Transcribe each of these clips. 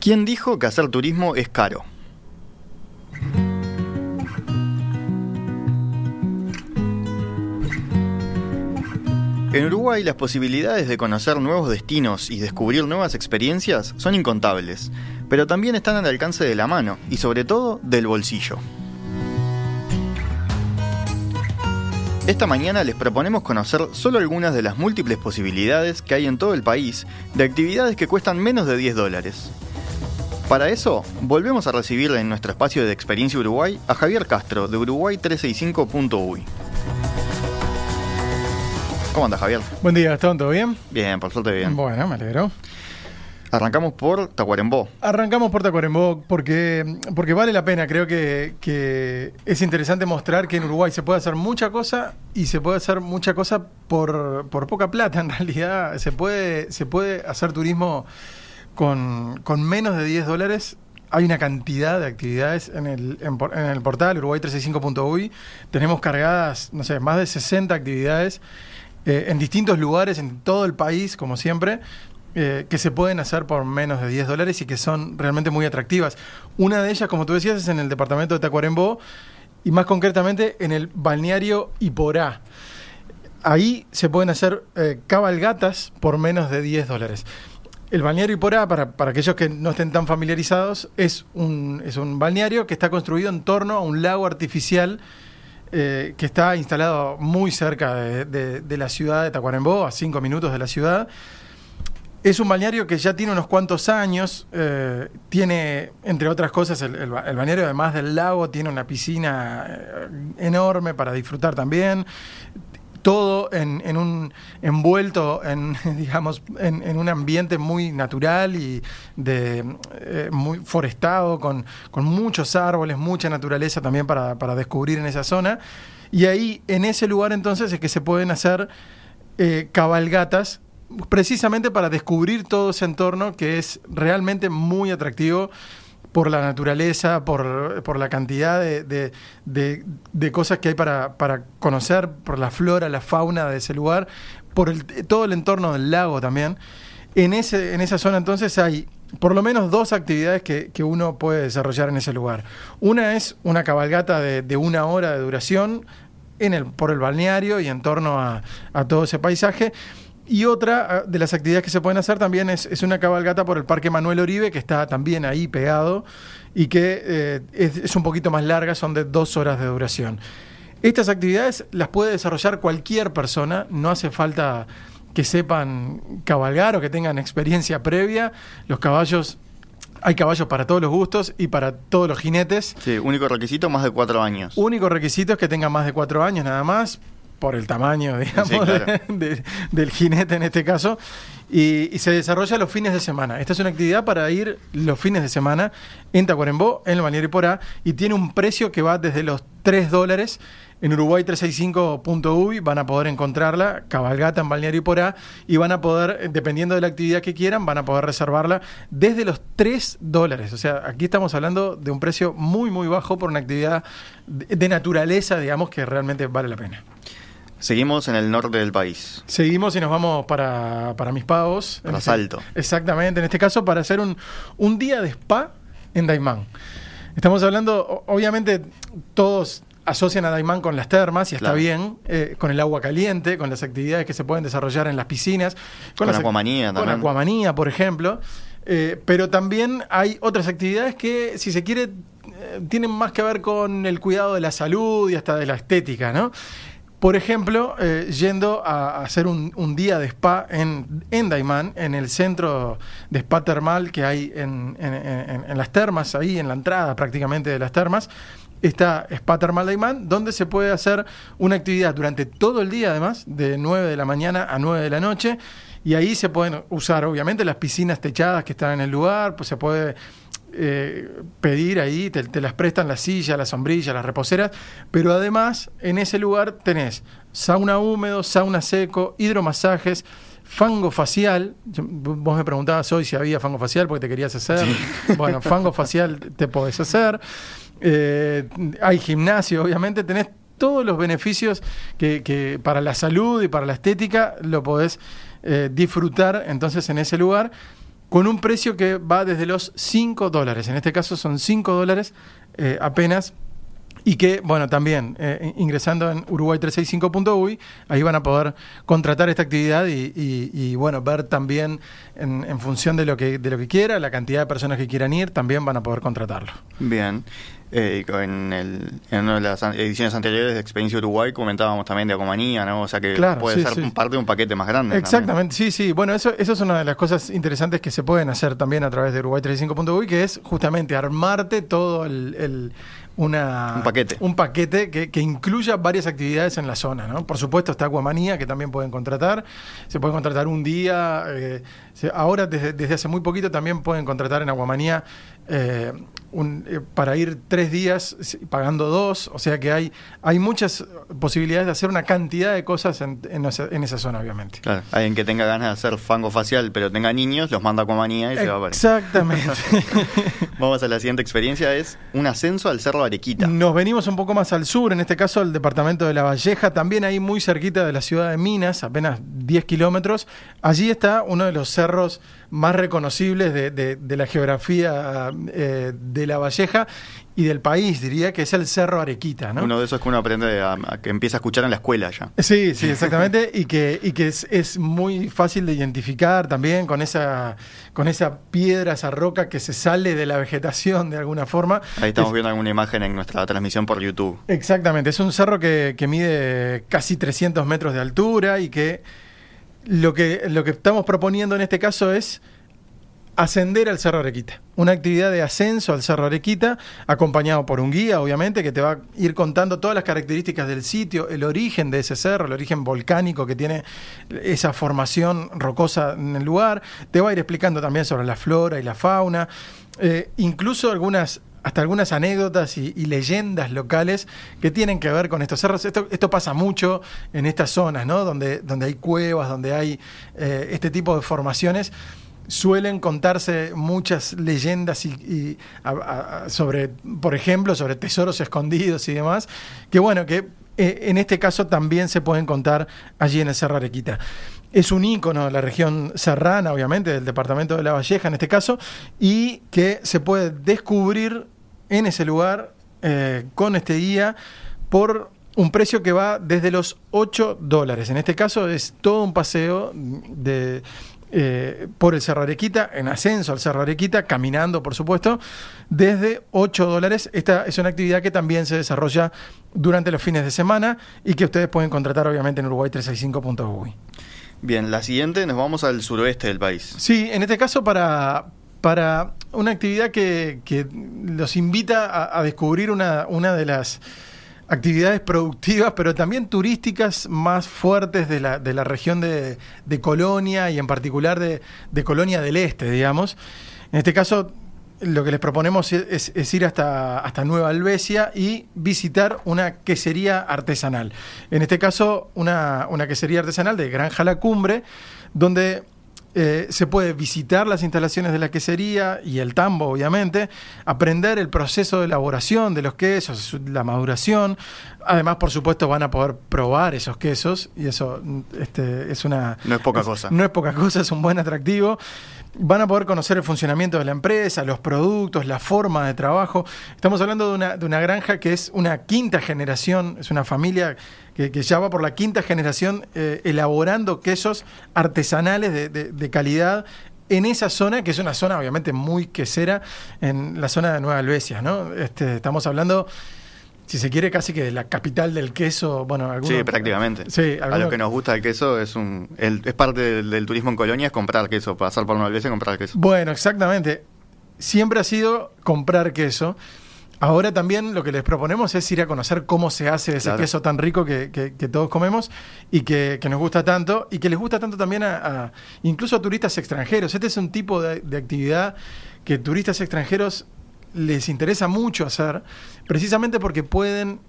¿Quién dijo que hacer turismo es caro? En Uruguay las posibilidades de conocer nuevos destinos y descubrir nuevas experiencias son incontables, pero también están al alcance de la mano y sobre todo del bolsillo. Esta mañana les proponemos conocer solo algunas de las múltiples posibilidades que hay en todo el país de actividades que cuestan menos de 10 dólares. Para eso, volvemos a recibir en nuestro espacio de Experiencia Uruguay a Javier Castro de Uruguay365.uy. ¿Cómo anda Javier? Buen día, Gastón, ¿todo bien? Bien, por suerte bien. Bueno, me alegro. Arrancamos por Tacuarembó. Arrancamos por Tacuarembó porque, porque vale la pena. Creo que, que, es interesante mostrar que en Uruguay se puede hacer mucha cosa y se puede hacer mucha cosa por, por poca plata. En realidad, se puede, se puede hacer turismo con, con menos de 10 dólares hay una cantidad de actividades en el, en, el portal uruguay365.uy. Tenemos cargadas, no sé, más de 60 actividades eh, en distintos lugares en todo el país, como siempre, eh, que se pueden hacer por menos de 10 dólares y que son realmente muy atractivas. Una de ellas, como tú decías, es en el departamento de Tacuarembó y más concretamente en el balneario Iporá. Ahí se pueden hacer eh, cabalgatas por menos de 10 dólares. El balneario Iporá, para, para, aquellos que no estén tan familiarizados, es un, es un balneario que está construido en torno a un lago artificial eh, que está instalado muy cerca de, la ciudad de Tacuarembó, a cinco minutos de la ciudad. Es un balneario que ya tiene unos cuantos años, eh, tiene, entre otras cosas, el, balneario además del lago, tiene una piscina eh, enorme para disfrutar también, todo en, en, un envuelto en digamos en, un ambiente muy natural y de eh, muy forestado con, con, muchos árboles mucha naturaleza también para, para, descubrir en esa zona. Y ahí en ese lugar entonces es que se pueden hacer eh, cabalgatas precisamente para descubrir todo ese entorno que es realmente muy atractivo por la naturaleza, por, por la cantidad de, de, de, cosas que hay para, para conocer, por la flora, la fauna de ese lugar, por el, todo el entorno del lago también. En, ese, en esa zona entonces hay por lo menos dos actividades que, que uno puede desarrollar en ese lugar. Una es una cabalgata de, de una hora de duración en el, por el balneario y en torno a, a todo ese paisaje. Y otra ah, de las actividades que se pueden hacer también es, es, una cabalgata por el Parque Manuel Oribe, que está también ahí pegado y que eh, es, es, un poquito más larga, son de dos horas de duración. Estas actividades las puede desarrollar cualquier persona, no hace falta que sepan cabalgar o que tengan experiencia previa. Los caballos hay caballos para todos los gustos y para todos los jinetes. Sí, único requisito, más de cuatro años. Único requisito es que tengan más de cuatro años nada más por el tamaño, digamos, sí, claro. de, de, del jinete en este caso, y, y, se desarrolla los fines de semana. Esta es una actividad para ir los fines de semana en Tacuarembó, en el Balneario Porá, y tiene un precio que va desde los 3 dólares. En Uruguay 365.uy van a poder encontrarla, cabalgata en Balneario Porá, y van a poder, dependiendo de la actividad que quieran, van a poder reservarla desde los 3 dólares. O sea, aquí estamos hablando de un precio muy, muy bajo por una actividad de, de naturaleza, digamos, que realmente vale la pena. Seguimos en el norte del país. Seguimos y nos vamos para, para Mis Pagos. Para Salto. Este, exactamente, en este caso para hacer un, un día de spa en Daimán. Estamos hablando, obviamente todos asocian a Daimán con las termas y está claro. bien, eh, con el agua caliente, con las actividades que se pueden desarrollar en las piscinas. Con, con acuamanía también. Con acuamanía, por ejemplo. Eh, pero también hay otras actividades que, si se quiere, eh, tienen más que ver con el cuidado de la salud y hasta de la estética, ¿no? Por ejemplo, eh, yendo a, hacer un, un, día de spa en, en Daimán, en el centro de spa termal que hay en, en, en, las termas, ahí en la entrada prácticamente de las termas, está Spa Termal Daimán, donde se puede hacer una actividad durante todo el día, además, de 9 de la mañana a 9 de la noche. Y ahí se pueden usar, obviamente, las piscinas techadas que están en el lugar, pues se puede eh, pedir ahí, te, te, las prestan la silla, la sombrilla, las reposeras, pero además en ese lugar tenés sauna húmedo, sauna seco, hidromasajes, fango facial. Vos me preguntabas hoy si había fango facial porque te querías hacer. Sí. Bueno, fango facial te podés hacer. Eh, hay gimnasio, obviamente, tenés todos los beneficios que, que, para la salud y para la estética lo podés eh, disfrutar entonces en ese lugar con un precio que va desde los 5 dólares. En este caso son 5 dólares eh, apenas y que, bueno, también eh, ingresando en uruguay365.uy, ahí van a poder contratar esta actividad y, bueno, ver también en, función de lo, que, de lo que quiera, la cantidad de personas que quieran ir, también van a poder contratarlo. Bien. Eh, en, el, en una de las ediciones anteriores de Experiencia Uruguay comentábamos también de Acomanía, ¿no? O sea que puede ser parte de un paquete más grande. Exactamente, sí, sí. Bueno, eso, eso es una de las cosas interesantes que se pueden hacer también a través de Uruguay35.uy, que es justamente armarte todo el una, un paquete, un paquete que, que, incluya varias actividades en la zona. ¿no? Por supuesto está Aguamanía, que también pueden contratar. Se puede contratar un día. Eh, ahora, desde, desde, hace muy poquito, también pueden contratar en Aguamanía eh, eh, para ir tres días pagando dos, o sea que hay, hay muchas posibilidades de hacer una cantidad de cosas en, en, esa, zona, obviamente. Claro, alguien que tenga ganas de hacer fango facial pero tenga niños, los manda a Comanía y se va a Exactamente. Vamos a la siguiente experiencia, es un ascenso al Cerro Arequita. Nos venimos un poco más al sur, en este caso al departamento de La Valleja, también ahí muy cerquita de la ciudad de Minas, apenas 10 kilómetros. Allí está uno de los cerros más reconocibles de, de, la geografía eh, de La Valleja y del país, diría que es el Cerro Arequita. ¿no? Uno de esos que uno aprende a, que empieza a escuchar en la escuela ya. Sí, sí, exactamente, y que, y que es, es, muy fácil de identificar también con esa, con esa piedra, esa roca que se sale de la vegetación de alguna forma. Ahí estamos viendo alguna imagen en nuestra transmisión por YouTube. Exactamente, es un cerro que, que mide casi 300 metros de altura y que lo que, lo que estamos proponiendo en este caso es ascender al Cerro Arequita. Una actividad de ascenso al Cerro Arequita, acompañado por un guía, obviamente, que te va a ir contando todas las características del sitio, el origen de ese cerro, el origen volcánico que tiene esa formación rocosa en el lugar. Te va a ir explicando también sobre la flora y la fauna. Eh, incluso algunas hasta algunas anécdotas y, leyendas locales que tienen que ver con estos cerros. Esto, esto pasa mucho en estas zonas, ¿no? Donde, donde hay cuevas, donde hay eh, este tipo de formaciones. Suelen contarse muchas leyendas y, sobre, por ejemplo, sobre tesoros escondidos y demás, que bueno, que eh, en este caso también se pueden contar allí en el Cerro Arequita es un ícono de la región serrana, obviamente, del departamento de La Valleja en este caso, y que se puede descubrir en ese lugar eh, con este guía por un precio que va desde los 8 dólares. En este caso es todo un paseo de, eh, por el Cerro Arequita, en ascenso al Cerro Arequita, caminando, por supuesto, desde 8 dólares. Esta es una actividad que también se desarrolla durante los fines de semana y que ustedes pueden contratar, obviamente, en uruguay365.uy. Bien, la siguiente nos vamos al suroeste del país. Sí, en este caso para, para una actividad que, los invita a, descubrir una, una, de las actividades productivas, pero también turísticas más fuertes de la, de la región de, de Colonia y en particular de, de Colonia del Este, digamos. En este caso lo que les proponemos es, ir hasta, hasta Nueva Albesia y visitar una quesería artesanal. En este caso, una, una quesería artesanal de Granja La Cumbre, donde eh, se puede visitar las instalaciones de la quesería y el tambo, obviamente, aprender el proceso de elaboración de los quesos, la maduración. Además, por supuesto, van a poder probar esos quesos y eso este, es una... No es poca cosa. No es poca cosa, es un buen atractivo van a poder conocer el funcionamiento de la empresa, los productos, la forma de trabajo. Estamos hablando de una, de una granja que es una quinta generación, es una familia que, ya va por la quinta generación eh, elaborando quesos artesanales de, de, calidad en esa zona, que es una zona obviamente muy quesera, en la zona de Nueva Albesia, ¿no? Este, estamos hablando si se quiere, casi que la capital del queso. Bueno, sí, prácticamente. Sí, a lo que nos gusta el queso es un es parte del, turismo en Colonia, es comprar queso, pasar por una vez y comprar queso. Bueno, exactamente. Siempre ha sido comprar queso. Ahora también lo que les proponemos es ir a conocer cómo se hace ese queso tan rico que, todos comemos y que, nos gusta tanto y que les gusta tanto también a, incluso a turistas extranjeros. Este es un tipo de, de actividad que turistas extranjeros les interesa mucho hacer, precisamente porque pueden,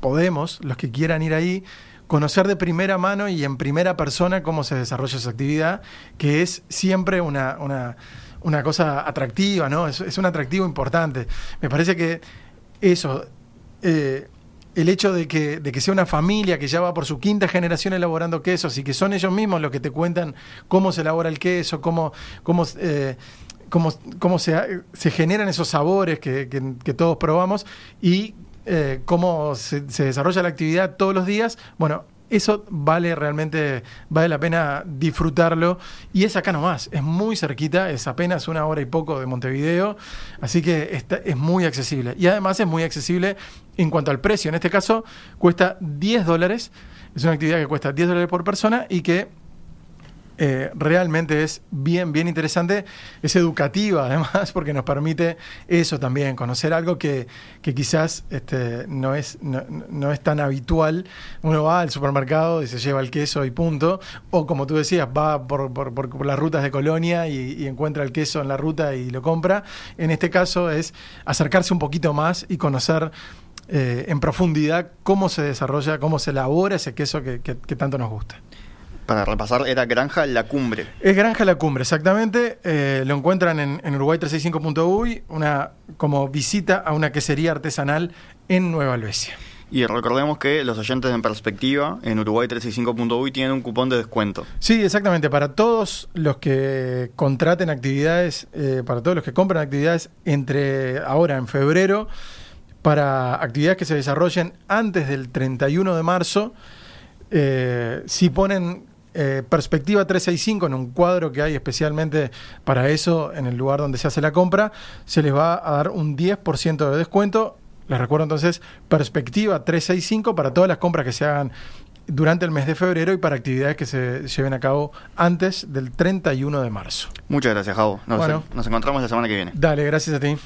podemos, los que quieran ir ahí, conocer de primera mano y en primera persona cómo se desarrolla esa actividad, que es siempre una, una, una cosa atractiva, ¿no? Es, un atractivo importante. Me parece que eso, eh, el hecho de que, de que sea una familia que ya va por su quinta generación elaborando quesos y que son ellos mismos los que te cuentan cómo se elabora el queso, cómo, cómo, eh, cómo, cómo se, se, generan esos sabores que, que, que todos probamos y eh, cómo se, se, desarrolla la actividad todos los días, bueno, eso vale realmente, vale la pena disfrutarlo. Y es acá nomás, es muy cerquita, es apenas una hora y poco de Montevideo, así que es muy accesible. Y además es muy accesible en cuanto al precio. En este caso, cuesta 10 dólares. Es una actividad que cuesta 10 dólares por persona y que eh, realmente es bien, bien interesante. Es educativa además porque nos permite eso también, conocer algo que, que quizás este, no, es, no, no, es tan habitual. Uno va al supermercado y se lleva el queso y punto. O como tú decías, va por, por, por, las rutas de Colonia y, encuentra el queso en la ruta y lo compra. En este caso es acercarse un poquito más y conocer eh, en profundidad cómo se desarrolla, cómo se elabora ese queso que, que, que tanto nos gusta para repasar, era Granja La Cumbre. Es Granja La Cumbre, exactamente. Eh, lo encuentran en, en Uruguay365.uy, una como visita a una quesería artesanal en Nueva Albesia. Y recordemos que los oyentes en perspectiva en Uruguay365.uy tienen un cupón de descuento. Sí, exactamente. Para todos los que contraten actividades, eh, para todos los que compran actividades entre ahora en febrero, para actividades que se desarrollen antes del 31 de marzo, eh, si ponen eh, perspectiva 365 en un cuadro que hay especialmente para eso en el lugar donde se hace la compra, se les va a dar un 10% de descuento. Les recuerdo entonces perspectiva 365 para todas las compras que se hagan durante el mes de febrero y para actividades que se lleven a cabo antes del 31 de marzo. Muchas gracias, Javo. Nos, bueno, nos encontramos la semana que viene. Dale, gracias a ti.